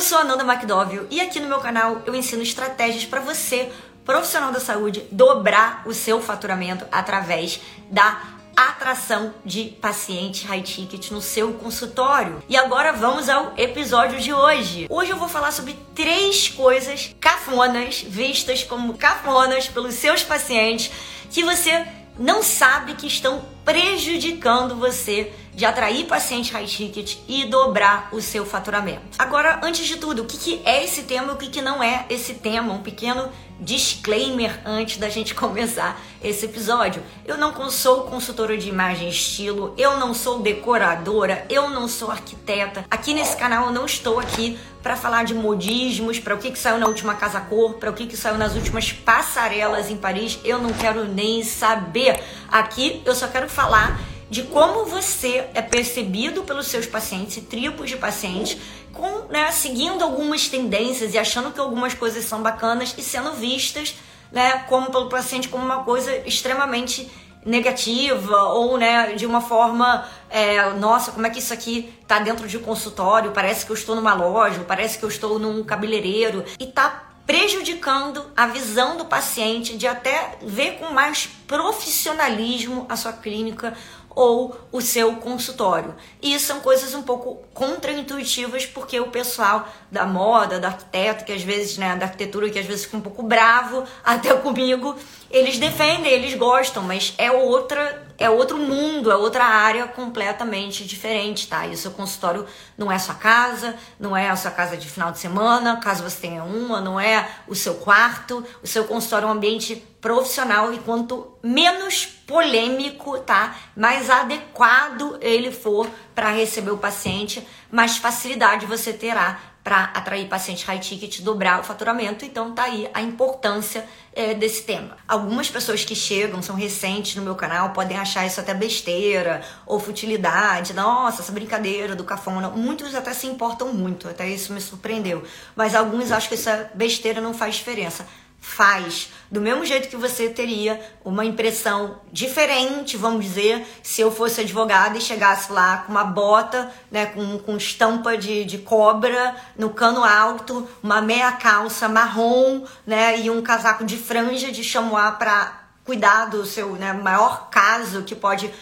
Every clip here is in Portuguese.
Eu sou a Nanda McDowell e aqui no meu canal eu ensino estratégias para você, profissional da saúde, dobrar o seu faturamento através da atração de pacientes high ticket no seu consultório. E agora vamos ao episódio de hoje. Hoje eu vou falar sobre três coisas cafonas, vistas como cafonas pelos seus pacientes, que você não sabe que estão prejudicando você de atrair paciente high ticket e dobrar o seu faturamento. Agora, antes de tudo, o que, é esse tema e o que, que não é esse tema? Um pequeno disclaimer antes da gente começar esse episódio. Eu não sou consultora de imagem e estilo, eu não sou decoradora, eu não sou arquiteta. Aqui nesse canal eu não estou aqui para falar de modismos, para o que, que saiu na última Casa Cor, para o que, que saiu nas últimas passarelas em Paris. Eu não quero nem saber. Aqui eu só quero falar de como você é percebido pelos seus pacientes e tribos de pacientes, com, né, seguindo algumas tendências e achando que algumas coisas são bacanas e sendo vistas né, como pelo paciente como uma coisa extremamente negativa ou né, de uma forma, é, nossa, como é que isso aqui tá dentro de um consultório? Parece que eu estou numa loja, parece que eu estou num cabeleireiro e tá prejudicando a visão do paciente de até ver com mais profissionalismo a sua clínica ou o seu consultório. E são coisas um pouco contraintuitivas porque o pessoal da moda, do arquiteto, que às vezes, né, da arquitetura, que às vezes fica um pouco bravo até comigo, eles defendem, eles gostam, mas é outra, é outro mundo, é outra área completamente diferente, tá? E o seu consultório não é sua casa, não é a sua casa de final de semana, caso você tenha uma, não é o seu quarto, o seu consultório é um ambiente profissional e quanto menos polêmico, tá? Mais adequado ele for para receber o paciente, mais facilidade você terá para atrair paciente high ticket, dobrar o faturamento. Então tá aí a importância é, desse tema. Algumas pessoas que chegam, são recentes no meu canal, podem achar isso até besteira ou futilidade. Nossa, essa brincadeira do cafona. Muitos até se importam muito, até isso me surpreendeu. Mas alguns acham que essa besteira não faz diferença faz. Do mesmo jeito que você teria uma impressão diferente, vamos dizer, se eu fosse advogada e chegasse lá com uma bota, né, com, com estampa de, de cobra no cano alto, uma meia calça marrom, né, e um casaco de franja de chamois para cuidar do seu né, maior caso que pode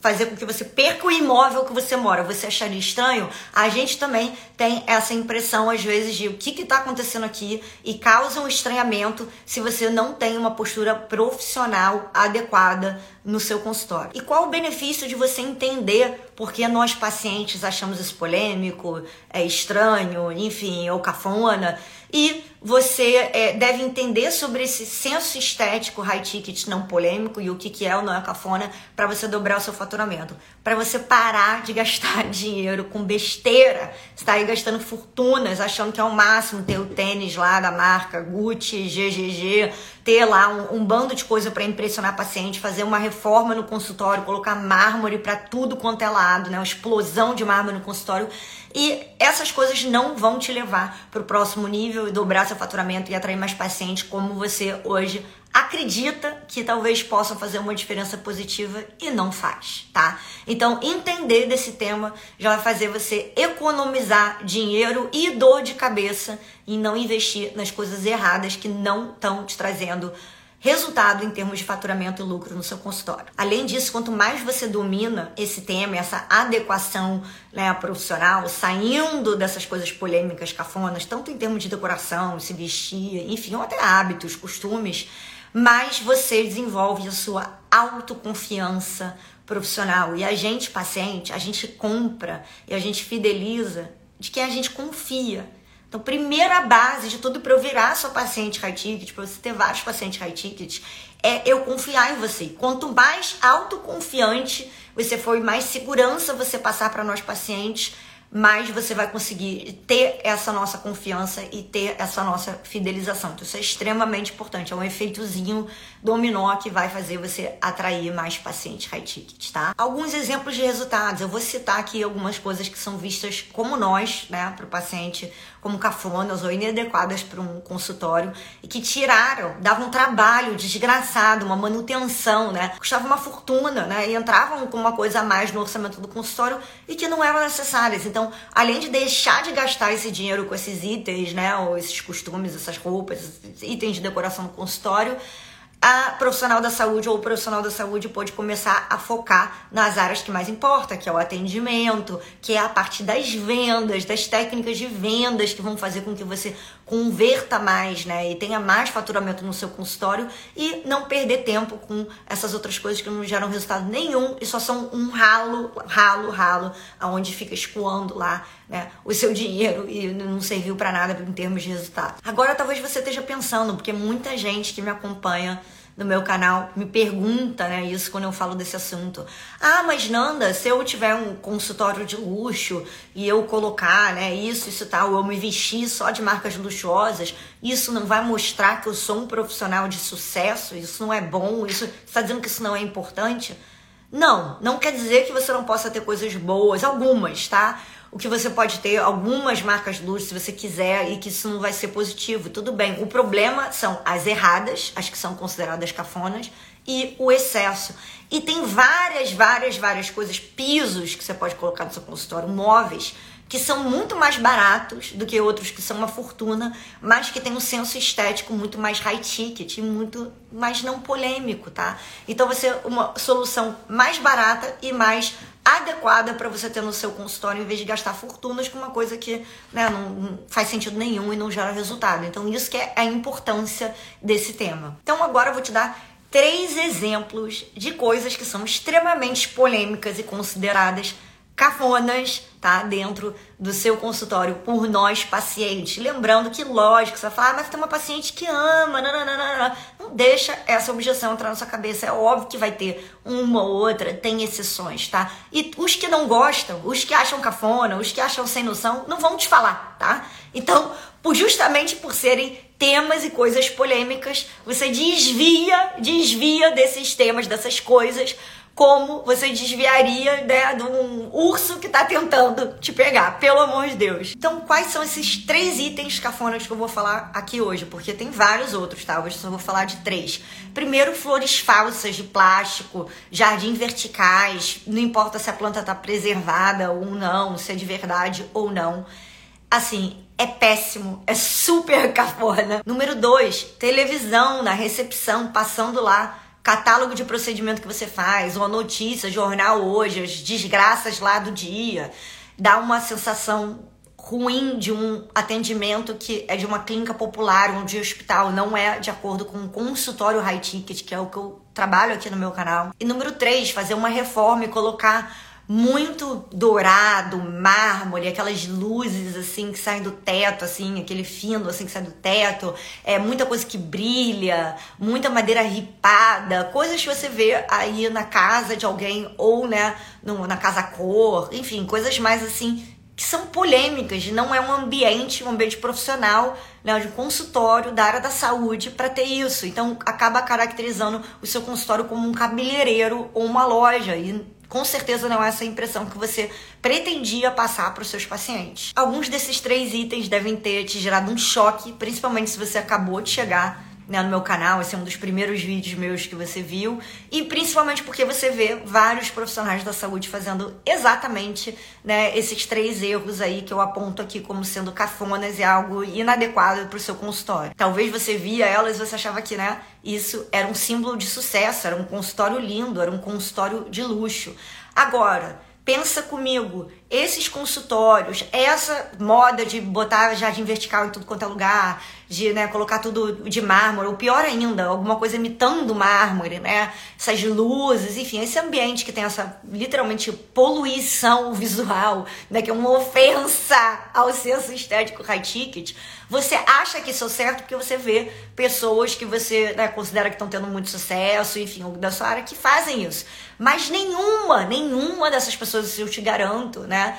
fazer com que você perca o imóvel que você mora, você acharia estranho, a gente também tem essa impressão, às vezes, de o que está acontecendo aqui e causa um estranhamento se você não tem uma postura profissional adequada no seu consultório. E qual o benefício de você entender por que nós pacientes achamos isso polêmico, é estranho, enfim, ou cafona? E você é, deve entender sobre esse senso estético high ticket não polêmico e o que, que é ou não é cafona para você dobrar o seu faturamento. Para você parar de gastar dinheiro com besteira. Você tá aí gastando fortunas, achando que é o máximo ter o tênis lá da marca Gucci, GGG, ter lá um, um bando de coisa para impressionar paciente, fazer uma reforma no consultório, colocar mármore para tudo quanto é lado, né? Uma explosão de mármore no consultório. E essas coisas não vão te levar para o próximo nível e dobrar seu faturamento e atrair mais pacientes como você hoje acredita que talvez possam fazer uma diferença positiva e não faz, tá? Então, entender desse tema já vai fazer você economizar dinheiro e dor de cabeça em não investir nas coisas erradas que não estão te trazendo resultado em termos de faturamento e lucro no seu consultório. Além disso, quanto mais você domina esse tema, essa adequação né, profissional, saindo dessas coisas polêmicas, cafonas, tanto em termos de decoração, se vestir, enfim, ou até hábitos, costumes, mais você desenvolve a sua autoconfiança profissional. E a gente, paciente, a gente compra e a gente fideliza de quem a gente confia. Então, primeira base de tudo para eu virar sua paciente high ticket, para você ter vários pacientes high ticket, é eu confiar em você. Quanto mais autoconfiante você for, mais segurança você passar para nós pacientes, mais você vai conseguir ter essa nossa confiança e ter essa nossa fidelização. Então, isso é extremamente importante. É um efeitozinho dominó que vai fazer você atrair mais pacientes high ticket, tá? Alguns exemplos de resultados. Eu vou citar aqui algumas coisas que são vistas como nós, né, para o paciente, como cafonas ou inadequadas para um consultório e que tiraram, davam um trabalho desgraçado, uma manutenção, né? Custava uma fortuna, né? E entravam com uma coisa a mais no orçamento do consultório e que não eram necessárias. Então, além de deixar de gastar esse dinheiro com esses itens, né? Ou esses costumes, essas roupas, esses itens de decoração no consultório, a profissional da saúde ou o profissional da saúde pode começar a focar nas áreas que mais importa, que é o atendimento, que é a parte das vendas, das técnicas de vendas que vão fazer com que você converta mais, né, e tenha mais faturamento no seu consultório e não perder tempo com essas outras coisas que não geram resultado nenhum e só são um ralo, ralo, ralo, aonde fica escoando lá, né, o seu dinheiro e não serviu para nada em termos de resultado. Agora talvez você esteja pensando, porque muita gente que me acompanha no meu canal me pergunta, né, isso quando eu falo desse assunto. Ah, mas Nanda, se eu tiver um consultório de luxo e eu colocar, né, isso, isso tal, eu me vestir só de marcas luxuosas, isso não vai mostrar que eu sou um profissional de sucesso? Isso não é bom? Isso está dizendo que isso não é importante? Não, não quer dizer que você não possa ter coisas boas, algumas, tá? O que você pode ter algumas marcas luxo se você quiser e que isso não vai ser positivo. Tudo bem. O problema são as erradas, as que são consideradas cafonas, e o excesso. E tem várias, várias, várias coisas, pisos que você pode colocar no seu consultório, móveis, que são muito mais baratos do que outros que são uma fortuna, mas que tem um senso estético muito mais high ticket, muito mais não polêmico, tá? Então ser uma solução mais barata e mais adequada para você ter no seu consultório em vez de gastar fortunas com uma coisa que né, não, faz sentido nenhum e não gera resultado. Então, isso que é a importância desse tema. Então, agora eu vou te dar três exemplos de coisas que são extremamente polêmicas e consideradas cafonas, tá? Dentro do seu consultório por nós pacientes. Lembrando que, lógico, você vai falar, ah, mas tem uma paciente que ama, não, não deixa essa objeção entrar na sua cabeça. É óbvio que vai ter uma ou outra, tem exceções, tá? E os que não gostam, os que acham cafona, os que acham sem noção, não vão te falar, tá? Então, por, justamente por serem temas e coisas polêmicas, você desvia, desvia desses temas, dessas coisas, como você desviaria né, de um urso que tá tentando te pegar, pelo amor de Deus. Então, quais são esses três itens cafonas que eu vou falar aqui hoje? Porque tem vários outros, tá? Hoje só vou falar de três. Primeiro, flores falsas de plástico, jardim verticais, não importa se a planta tá preservada ou não, se é de verdade ou não. Assim, é péssimo, é super cafona. Número dois, televisão na recepção, passando lá catálogo de procedimento que você faz, uma notícia, jornal hoje, as desgraças lá do dia, dá uma sensação ruim de um atendimento que é de uma clínica popular, um de hospital, não é de acordo com um consultório high ticket, que é o que eu trabalho aqui no meu canal. E número três, fazer uma reforma e colocar muito dourado, mármore, aquelas luzes assim que saem do teto, assim, aquele fino assim que sai do teto, é muita coisa que brilha, muita madeira ripada, coisas que você vê aí na casa de alguém ou né, no, na casa cor, enfim, coisas mais assim que são polêmicas, não é um ambiente, um ambiente profissional, né, de consultório da área da saúde para ter isso. Então acaba caracterizando o seu consultório como um cabeleireiro ou uma loja e com certeza não é essa a impressão que você pretendia passar para os seus pacientes. Alguns desses três itens devem ter te gerado um choque, principalmente se você acabou de chegar né, no meu canal, esse é um dos primeiros vídeos meus que você viu, e principalmente porque você vê vários profissionais da saúde fazendo exatamente né, esses três erros aí que eu aponto aqui como sendo cafonas e algo inadequado para o seu consultório. Talvez você via elas e você achava que né, isso era um símbolo de sucesso, era um consultório lindo, era um consultório de luxo. Agora, pensa comigo, esses consultórios, essa moda de botar jardim vertical em tudo quanto é lugar, de né, colocar tudo de mármore, ou pior ainda, alguma coisa imitando mármore, né? Essas luzes, enfim, esse ambiente que tem essa literalmente poluição visual, né? Que é uma ofensa ao senso estético high ticket. Você acha que isso é certo porque você vê pessoas que você né, considera que estão tendo muito sucesso, enfim, da sua área que fazem isso. Mas nenhuma, nenhuma dessas pessoas, eu te garanto, né?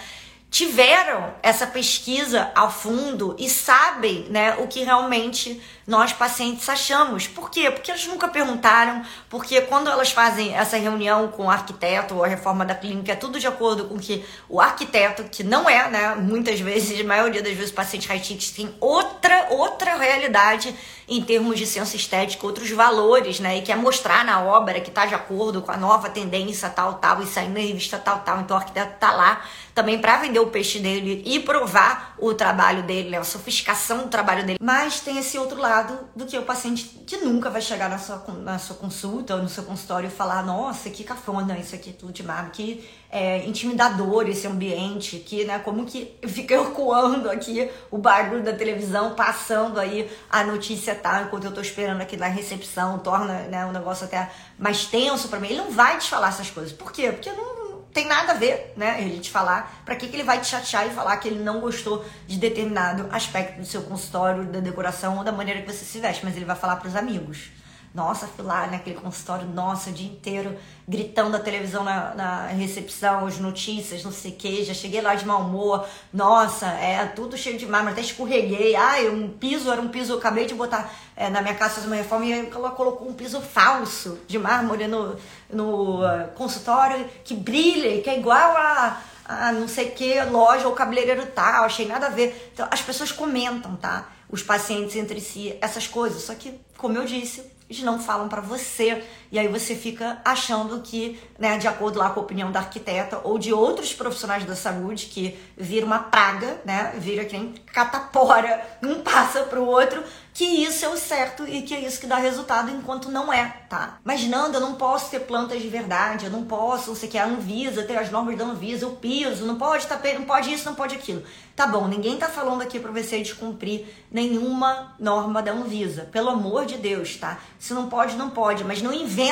Tiveram essa pesquisa ao fundo e sabem né, o que realmente nós pacientes achamos. Por quê? Porque elas nunca perguntaram, porque quando elas fazem essa reunião com o arquiteto ou a reforma da clínica, é tudo de acordo com que o arquiteto, que não é, né, muitas vezes, a maioria das vezes, paciente high tem outra, outra realidade em termos de senso estético, outros valores, né? E quer mostrar na obra que está de acordo com a nova tendência tal, tal, e saindo na revista tal, tal. Então o arquiteto está lá também para vender o peixe dele e provar o trabalho dele, né? a sofisticação do trabalho dele. Mas tem esse outro lado do que o paciente que nunca vai chegar na sua, na sua consulta ou no seu consultório e falar: nossa, que cafona, isso aqui tudo de mar, que é, intimidador esse ambiente, que, né, como que fica ecoando aqui o barulho da televisão, passando aí a notícia tá, enquanto eu tô esperando aqui na recepção, torna né, um negócio até mais tenso para mim. Ele não vai te falar essas coisas. Por quê? Porque não tem nada a ver, né? Ele te falar. Para que, que ele vai te chatear e falar que ele não gostou de determinado aspecto do seu consultório, da decoração ou da maneira que você se veste, mas ele vai falar para os amigos. Nossa, fui lá naquele consultório, nossa, o dia inteiro gritando a televisão na, na recepção, as notícias, não sei o que. Já cheguei lá de mau humor. Nossa, é tudo cheio de mármore, até escorreguei. Ai, um piso, era um piso, eu acabei de botar é, na minha casa fazer uma reforma e ela colocou um piso falso de mármore no, no uh, consultório que brilha, que é igual a a não sei que loja ou cabeleireiro tal, achei nada a ver. Então, as pessoas comentam, tá? Os pacientes entre si, essas coisas. Só que, como eu disse, eles não falam para você. E aí você fica achando que, né, de acordo lá com a opinião da arquiteta ou de outros profissionais da saúde, que vira uma praga, né? Vira que nem catapora, um passa pro outro, que isso é o certo e que é isso que dá resultado enquanto não é, tá? Mas Nanda, eu não posso ter plantas de verdade, eu não posso, você quer a Anvisa, ter as normas da Anvisa, o piso, não pode tapete, não pode isso, não pode aquilo. Tá bom, ninguém tá falando aqui para você descumprir nenhuma norma da Anvisa, pelo amor de Deus, tá? Se não pode, não pode, mas não inventa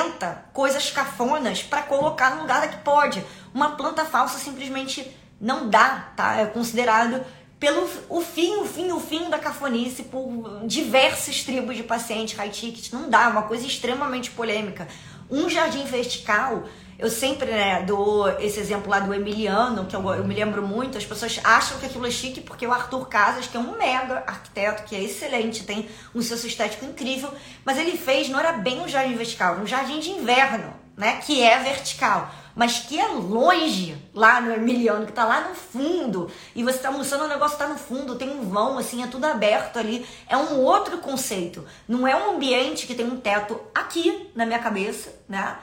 coisas cafonas para colocar no lugar que pode. Uma planta falsa simplesmente não dá, tá? É considerado pelo o fim, o fim, o fim da cafonice por diversas tribos de pacientes high ticket. Não dá, uma coisa extremamente polêmica. Um jardim vertical, eu sempre né, dou esse exemplo lá do Emiliano, que eu, eu, me lembro muito, as pessoas acham que aquilo é chique porque o Arthur Casas, que é um mega arquiteto, que é excelente, tem um senso estético incrível, mas ele fez, não era bem um jardim vertical, era um jardim de inverno, né, que é vertical mas que é longe lá no Emiliano, que tá lá no fundo, e você tá almoçando, o negócio tá no fundo, tem um vão, assim, é tudo aberto ali. É um outro conceito. Não é um ambiente que tem um teto aqui na minha cabeça, né?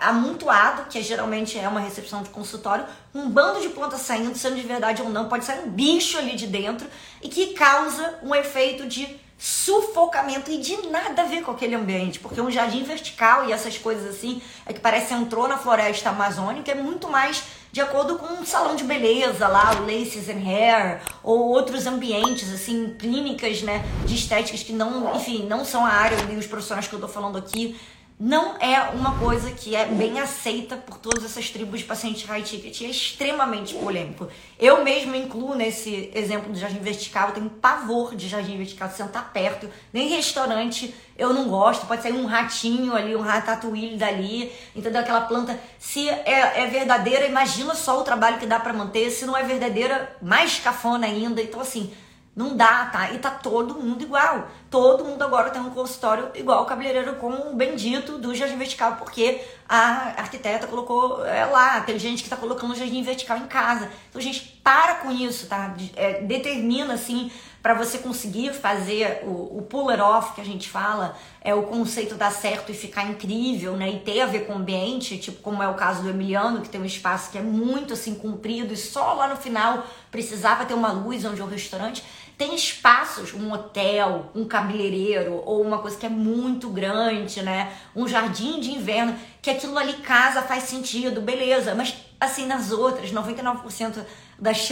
Amontoado, que geralmente é uma recepção de consultório, um bando de plantas saindo, sendo de verdade ou não, pode sair um bicho ali de dentro e que causa um efeito de sufocamento e de nada a ver com aquele ambiente, porque um jardim vertical e essas coisas assim, é que parece entrou na floresta amazônica, é muito mais de acordo com um salão de beleza lá, o Laces and Hair, ou outros ambientes, assim, clínicas, né, de estéticas que não, enfim, não são a área nem os profissionais que eu tô falando aqui, não é uma coisa que é bem aceita por todas essas tribos de pacientes high ticket. É extremamente polêmico. Eu mesmo incluo nesse exemplo do jardim vertical, eu tenho pavor de jardim vertical, sentar perto. Nem restaurante eu não gosto. Pode sair um ratinho ali, um ratatouille dali, entendeu? Aquela planta. Se é, é verdadeira, imagina só o trabalho que dá para manter. Se não é verdadeira, mais cafona ainda. Então, assim, não dá, tá? E tá todo mundo igual. Todo mundo agora tem um consultório igual o cabeleireiro com o bendito do jardim vertical, porque a arquiteta colocou é, lá. Tem gente que tá colocando o jardim vertical em casa. Então, gente, para com isso, tá? É, determina, assim, para você conseguir fazer o, o puller off que a gente fala, é o conceito dar certo e ficar incrível, né? E ter a ver com o ambiente, tipo como é o caso do Emiliano, que tem um espaço que é muito assim comprido e só lá no final precisava ter uma luz onde é o restaurante tem espaços, um hotel, um cabeleireiro ou uma coisa que é muito grande, né? Um jardim de inverno, que aquilo ali casa faz sentido, beleza, mas assim nas outras, 99% das,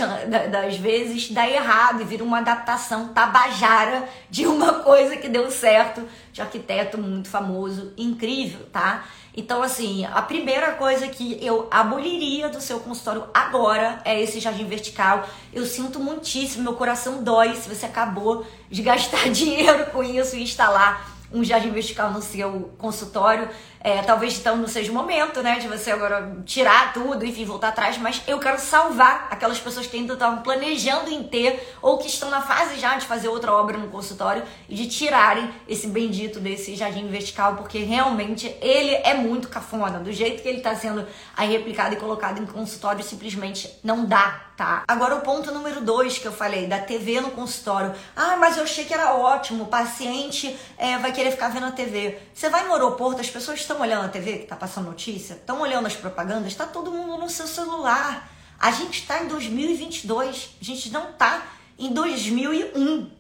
das vezes dá errado e vira uma adaptação tabajara de uma coisa que deu certo de arquiteto muito famoso, incrível, tá? Então, assim, a primeira coisa que eu aboliria do seu consultório agora é esse jardim vertical. Eu sinto muitíssimo, meu coração dói se você acabou de gastar dinheiro com isso e instalar um jardim vertical no seu consultório. É, talvez então não seja o momento, né, de você agora tirar tudo, enfim, voltar atrás, mas eu quero salvar aquelas pessoas que ainda estavam planejando em ter ou que estão na fase já de fazer outra obra no consultório e de tirarem esse bendito desse jardim vertical, porque realmente ele é muito cafona, do jeito que ele está sendo aí replicado e colocado em consultório, simplesmente não dá tá? Agora o ponto número dois que eu falei, da TV no consultório. Ah, mas eu achei que era ótimo, o paciente é, vai querer ficar vendo a TV. Você vai no aeroporto, as pessoas estão olhando a TV, que tá passando notícia, estão olhando as propagandas, tá todo mundo no seu celular. A gente está em 2022, a gente não tá em 2001.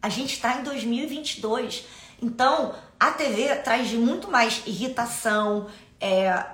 A gente está em 2022. Então, a TV traz muito mais irritação, é,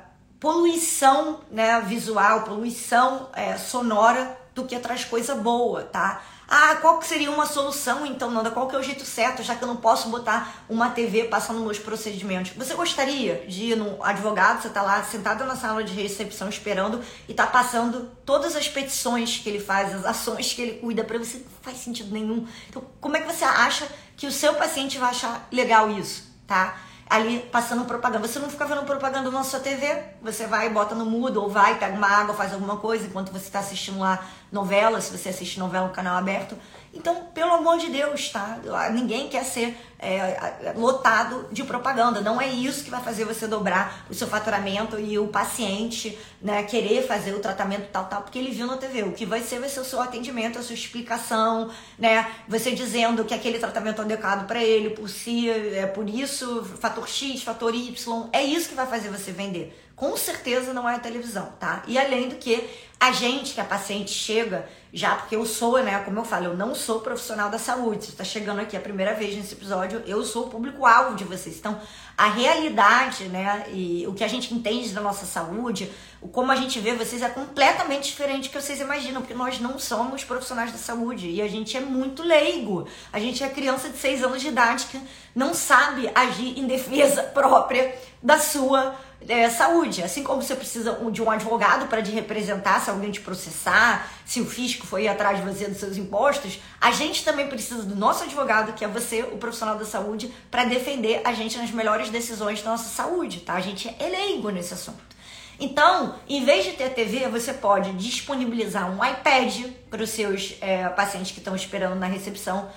poluição né, visual, poluição é, sonora do que traz coisa boa, tá? Ah, qual que seria uma solução então, Nanda? Qual que é o jeito certo, já que eu não posso botar uma TV passando meus procedimentos? Você gostaria de ir no advogado, você tá lá sentado na sala de recepção esperando e tá passando todas as petições que ele faz, as ações que ele cuida para você? Não faz sentido nenhum. Então, como é que você acha que o seu paciente vai achar legal isso, tá? Ali passando propaganda. Você não fica vendo propaganda na sua TV, você vai, bota no mudo, ou vai, pega uma água, faz alguma coisa enquanto você está assistindo lá novela, se você assiste novela no canal aberto. Então, pelo amor de Deus, tá? Ninguém quer ser é, lotado de propaganda. Não é isso que vai fazer você dobrar o seu faturamento e o paciente né, querer fazer o tratamento tal, tal, porque ele viu na TV. O que vai ser vai ser o seu atendimento, a sua explicação, né? Você dizendo que aquele tratamento é adequado para ele, por si, é por isso, fator X, fator Y. É isso que vai fazer você vender. Com certeza não é a televisão, tá? E além do que, a gente, que a paciente chega, já porque eu sou, né, como eu falo, eu não sou profissional da saúde. Você está chegando aqui a primeira vez nesse episódio, eu sou o público-alvo de vocês. Então, a realidade, né, e o que a gente entende da nossa saúde, o como a gente vê vocês é completamente diferente do que vocês imaginam, porque nós não somos profissionais da saúde e a gente é muito leigo. A gente é criança de 6 anos de idade que não sabe agir em defesa própria da sua é, saúde. Assim como você precisa de um advogado para te representar se alguém te processar, se o fisco foi atrás de você dos seus impostos, a gente também precisa do nosso advogado, que é você, o profissional da saúde, para defender a gente nas melhores decisões da nossa saúde, tá? A gente é leigo nesse assunto. Então, em vez de ter TV, você pode disponibilizar um iPad para os seus é, pacientes que estão esperando na recepção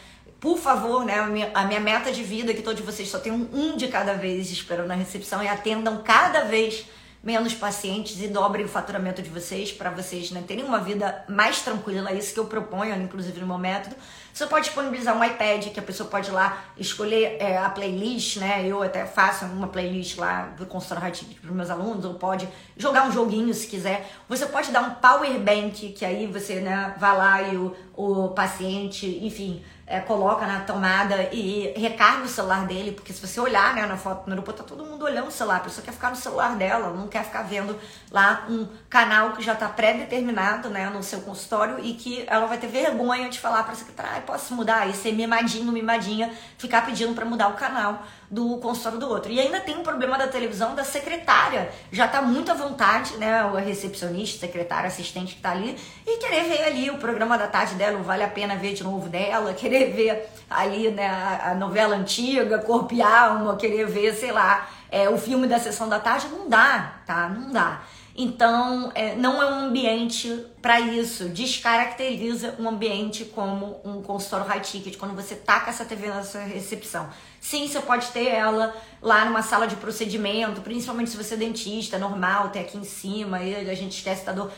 por favor, né, a minha, meta de vida é que todos vocês só tenham um de cada vez esperando na recepção e atendam cada vez menos pacientes e dobrem o faturamento de vocês para vocês né, terem uma vida mais tranquila. É isso que eu proponho, inclusive no meu método. Você pode disponibilizar um iPad que a pessoa pode lá escolher é, a playlist, né? Eu até faço uma playlist lá do consultório High para os meus alunos, ou pode jogar um joguinho se quiser. Você pode dar um power bank, que aí você né, vai lá e o, o paciente, enfim, é, coloca na tomada e recarga o celular dele, porque se você olhar né, na foto no aeroporto, tá todo mundo olhando o celular, a pessoa quer ficar no celular dela, não quer ficar vendo lá um canal que já está pré-determinado né, no seu consultório e que ela vai ter vergonha de falar para a secretária, ah, posso mudar? E ser mimadinho, mimadinha, ficar pedindo para mudar o canal do consultório do outro. E ainda tem um problema da televisão da secretária. Já tá muito à vontade, né? O recepcionista, secretária, assistente que tá ali, e querer ver ali o programa da tarde dela, vale a pena ver de novo dela, querer ver ali, né, a, novela antiga, Corpo e Alma, querer ver, sei lá, é, o filme da sessão da tarde, não dá, tá? Não dá. Então, é, não é um ambiente para isso. Descaracteriza um ambiente como um consultório high ticket, quando você taca essa TV na sua recepção. Sim, você pode ter ela lá numa sala de procedimento, principalmente se você é dentista, normal, ter aqui em cima, e a gente esquece da dor.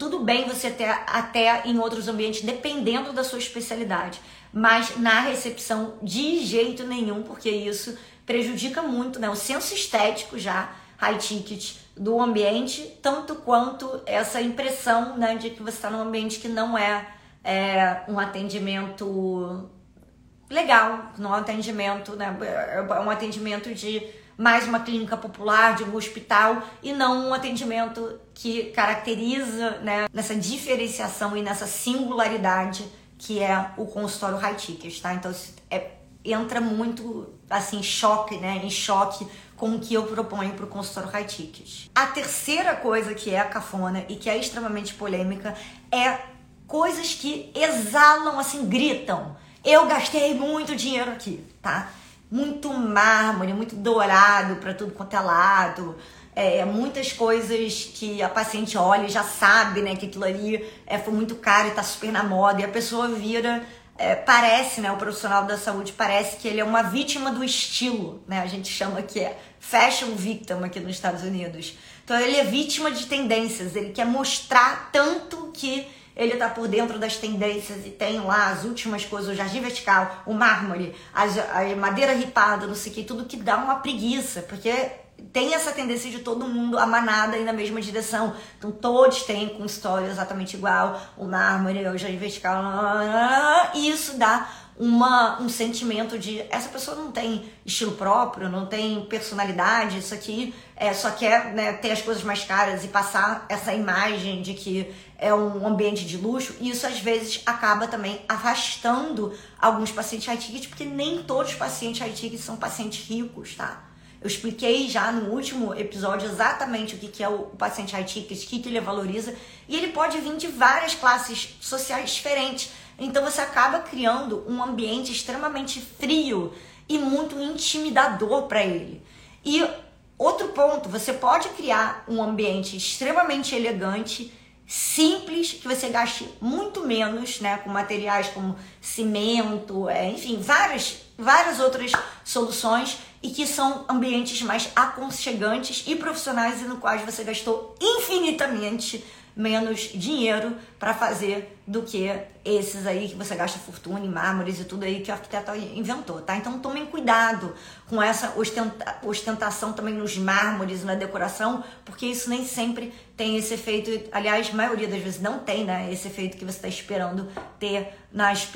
Tudo bem você ter até em outros ambientes, dependendo da sua especialidade. Mas na recepção, de jeito nenhum, porque isso prejudica muito né? o senso estético já, high ticket do ambiente, tanto quanto essa impressão né, de que você está num ambiente que não é, é um atendimento legal, não é um atendimento, né, é um atendimento de mais uma clínica popular, de um hospital, e não um atendimento que caracteriza né, nessa diferenciação e nessa singularidade que é o consultório high ticket, tá? Então é, entra muito assim choque, né, em choque com o que eu proponho para o consultório high ticket. A terceira coisa que é a cafona e que é extremamente polêmica é coisas que exalam, assim, gritam. Eu gastei muito dinheiro aqui, tá? Muito mármore, muito dourado para tudo quanto é lado. É, muitas coisas que a paciente olha e já sabe, né, que aquilo ali é, foi muito caro e tá super na moda, e a pessoa vira é, parece, né, o profissional da saúde parece que ele é uma vítima do estilo, né? A gente chama que é fashion victim aqui nos Estados Unidos. Então ele é vítima de tendências, ele quer mostrar tanto que ele tá por dentro das tendências e tem lá as últimas coisas, o jardim vertical, o mármore, a madeira ripada, não sei o que, tudo que dá uma preguiça, porque tem essa tendência de todo mundo a manada ir na mesma direção. Então todos têm com história exatamente igual, o mármore, o jardim vertical, e isso dá uma, um sentimento de essa pessoa não tem estilo próprio, não tem personalidade, isso aqui é, só quer né, ter as coisas mais caras e passar essa imagem de que é um ambiente de luxo, e isso às vezes acaba também afastando alguns pacientes high ticket, porque nem todos os pacientes high ticket são pacientes ricos, tá? Eu expliquei já no último episódio exatamente o que, que é o paciente high ticket, o que, que ele valoriza, e ele pode vir de várias classes sociais diferentes. Então você acaba criando um ambiente extremamente frio e muito intimidador para ele. E outro ponto, você pode criar um ambiente extremamente elegante, simples, que você gaste muito menos, né, com materiais como cimento, é, enfim, várias, várias outras soluções e que são ambientes mais aconchegantes e profissionais e no quais você gastou infinitamente menos dinheiro para fazer do que esses aí que você gasta fortuna em mármores e tudo aí que o arquiteto inventou, tá? Então tomem cuidado com essa ostenta ostentação também nos mármores na decoração, porque isso nem sempre tem esse efeito, aliás, a maioria das vezes não tem, né? Esse efeito que você está esperando ter nas,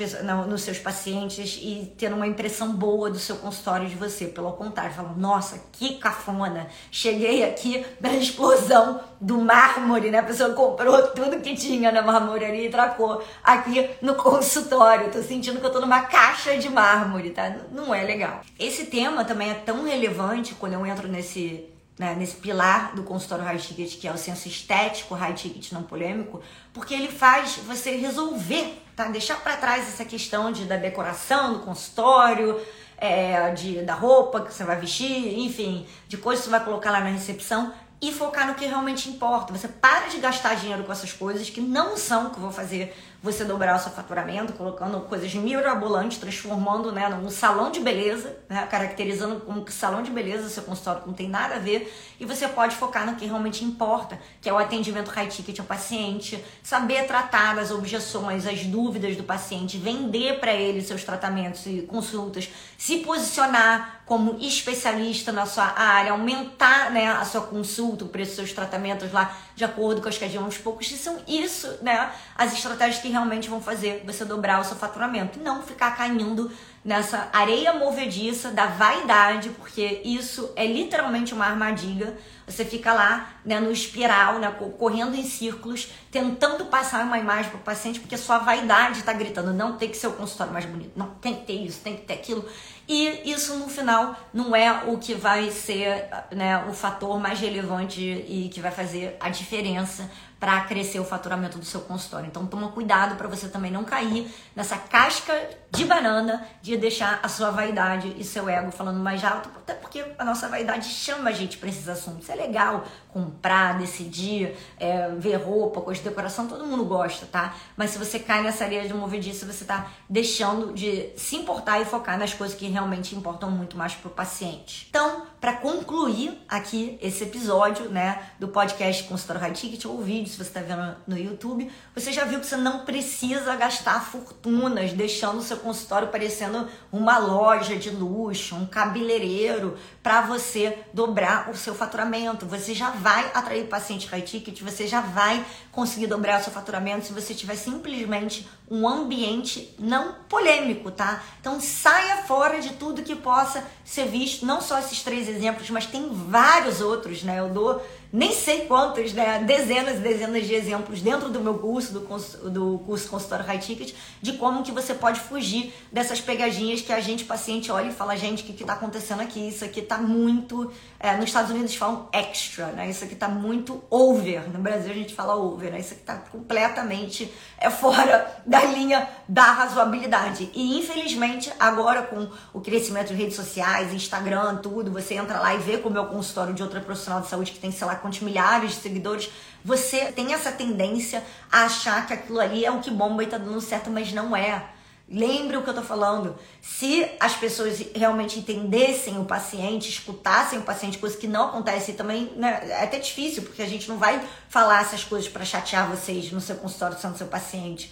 nos seus pacientes e ter uma impressão boa do seu consultório de você. Pelo contrário, falam, nossa, que cafona! Cheguei aqui na explosão do mármore, né? A pessoa comprou tudo que tinha na marmoraria e tracou aqui no consultório. Tô sentindo que eu tô numa caixa de mármore, tá? Não é legal. Esse tema também é tão relevante quando eu entro nesse né, nesse pilar do consultório high ticket, que é o senso estético high ticket não polêmico, porque ele faz você resolver, tá? Deixar para trás essa questão de da decoração do consultório, é, de, da roupa que você vai vestir, enfim, de coisas que você vai colocar lá na recepção e focar no que realmente importa. Você para de gastar dinheiro com essas coisas que não são o que vou fazer você dobrar o seu faturamento, colocando coisas mirabolantes, transformando né, num salão de beleza, né, caracterizando como que salão de beleza seu consultório não tem nada a ver, e você pode focar no que realmente importa, que é o atendimento high ticket ao paciente, saber tratar as objeções, as dúvidas do paciente, vender para ele seus tratamentos e consultas, se posicionar como especialista na sua área, aumentar né, a sua consulta, o preço dos seus tratamentos lá de acordo com as que aos poucos, e são isso, né, as estratégias que realmente vão fazer você dobrar o seu faturamento. E não ficar caindo nessa areia movediça da vaidade, porque isso é literalmente uma armadilha. Você fica lá, né, no espiral, né, correndo em círculos, tentando passar uma imagem para o paciente, porque sua vaidade está gritando, não tem que ser o consultório mais bonito, não tem que ter isso, tem que ter aquilo. E isso no final não é o que vai ser né, o fator mais relevante e que vai fazer a diferença para crescer o faturamento do seu consultório. Então toma cuidado para você também não cair nessa casca de banana de deixar a sua vaidade e seu ego falando mais alto, até porque a nossa vaidade chama a gente para esses assuntos. É legal comprar, decidir, é, ver roupa, coisa de decoração, todo mundo gosta, tá? Mas se você cai nessa areia de movediça, você tá deixando de se importar e focar nas coisas que realmente importam muito mais pro paciente. Então, para concluir aqui esse episódio, né, do podcast Consultório High Ticket ou vídeo, se você está vendo no YouTube, você já viu que você não precisa gastar fortunas deixando o seu consultório parecendo uma loja de luxo, um cabeleireiro, para você dobrar o seu faturamento. Você já vai atrair paciente high ticket, você já vai conseguir dobrar o seu faturamento se você tiver simplesmente um ambiente não polêmico, tá? Então saia fora de tudo que possa ser visto, não só esses três exemplos, mas tem vários outros, né? Eu dou nem sei quantos, né? Dezenas e dezenas de exemplos dentro do meu curso, do, do curso Consultório High Ticket, de como que você pode fugir dessas pegadinhas que a gente, paciente, olha e fala, gente, o que, que tá acontecendo aqui? Isso aqui tá muito. É, nos Estados Unidos falam extra, né? Isso aqui tá muito over. No Brasil a gente fala over, né? Isso aqui tá completamente é, fora da linha da razoabilidade. E infelizmente, agora com o crescimento de redes sociais, Instagram, tudo, você entra lá e vê como é o consultório de outra profissional de saúde que tem, sei lá, quantos milhares de seguidores, você tem essa tendência a achar que aquilo ali é o que bomba e tá dando certo, mas não é. Lembre o que eu tô falando. Se as pessoas realmente entendessem o paciente, escutassem o paciente, coisa que não acontece também, né, é até difícil, porque a gente não vai falar essas coisas para chatear vocês no seu consultório sendo seu paciente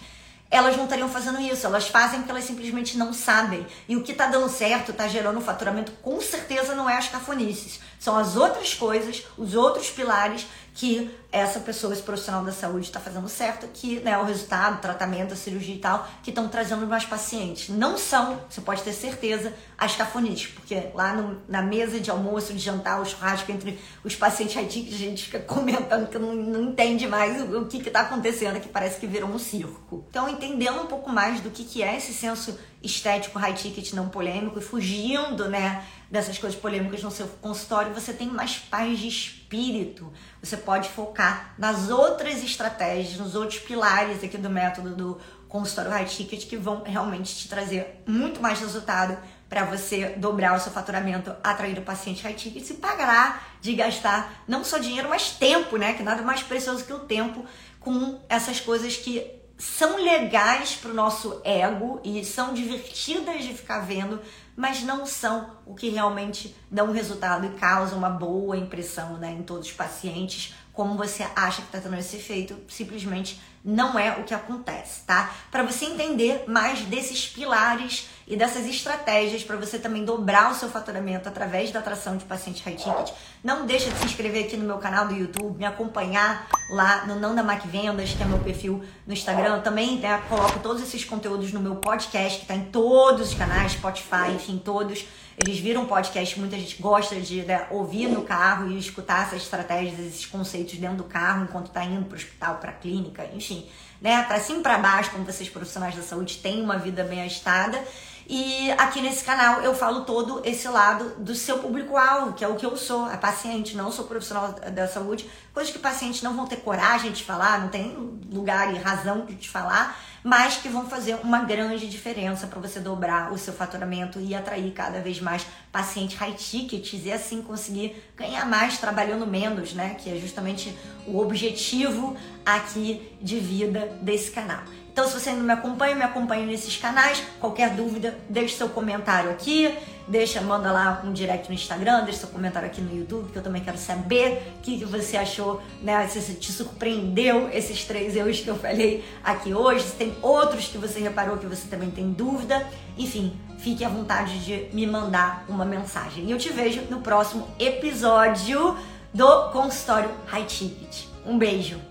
elas não estariam fazendo isso. Elas fazem porque elas simplesmente não sabem. E o que está dando certo, está gerando faturamento, com certeza não é as cafonices. São as outras coisas, os outros pilares que essa pessoa, esse profissional da saúde está fazendo certo, que né, o resultado, o tratamento, a cirurgia e tal, que estão trazendo mais pacientes. Não são, você pode ter certeza, as cafonites, porque lá no, na mesa de almoço, de jantar, o churrasco entre os pacientes haiti, a gente fica comentando que não, não entende mais o, o que está acontecendo, que parece que virou um circo. Então, entendendo um pouco mais do que, que é esse senso estético high ticket não polêmico e fugindo, né, dessas coisas polêmicas no seu consultório, você tem mais paz de espírito. Você pode focar nas outras estratégias, nos outros pilares aqui do método do consultório high ticket que vão realmente te trazer muito mais resultado para você dobrar o seu faturamento, atrair o paciente high ticket e pagar de gastar não só dinheiro, mas tempo, né? Que nada mais precioso que o tempo com essas coisas que são legais para o nosso ego e são divertidas de ficar vendo, mas não são o que realmente dão resultado e causam uma boa impressão né, em todos os pacientes, como você acha que está tendo esse efeito, simplesmente não é o que acontece, tá? Para você entender mais desses pilares e dessas estratégias para você também dobrar o seu faturamento através da atração de pacientes high ticket, não deixa de se inscrever aqui no meu canal do YouTube, me acompanhar lá no Não da Mac Vendas, que é meu perfil no Instagram. Também né, coloco todos esses conteúdos no meu podcast, que está em todos os canais, Spotify, enfim, todos. Eles viram podcast, muita gente gosta de né, ouvir no carro e escutar essas estratégias, esses conceitos dentro do carro, enquanto está indo para o hospital, para a clínica, enfim, né? Para cima para baixo, como vocês profissionais da saúde têm uma vida bem agitada. E aqui nesse canal eu falo todo esse lado do seu público-alvo, que é o que eu sou, a paciente, não sou profissional da saúde, coisas que pacientes não vão ter coragem de falar, não tem lugar e razão de falar, mas que vão fazer uma grande diferença para você dobrar o seu faturamento e atrair cada vez mais pacientes high tickets e assim conseguir ganhar mais trabalhando menos, né? Que é justamente o objetivo aqui de vida desse canal. Então, se você ainda não me acompanha, me acompanhe nesses canais. Qualquer dúvida, deixe seu comentário aqui, deixa, manda lá um direct no Instagram, deixa seu comentário aqui no YouTube, que eu também quero saber o que, você achou, né? Se te surpreendeu esses três erros que eu falei aqui hoje, se tem outros que você reparou que você também tem dúvida. Enfim, fique à vontade de me mandar uma mensagem. E eu te vejo no próximo episódio do consultório High Ticket. Um beijo!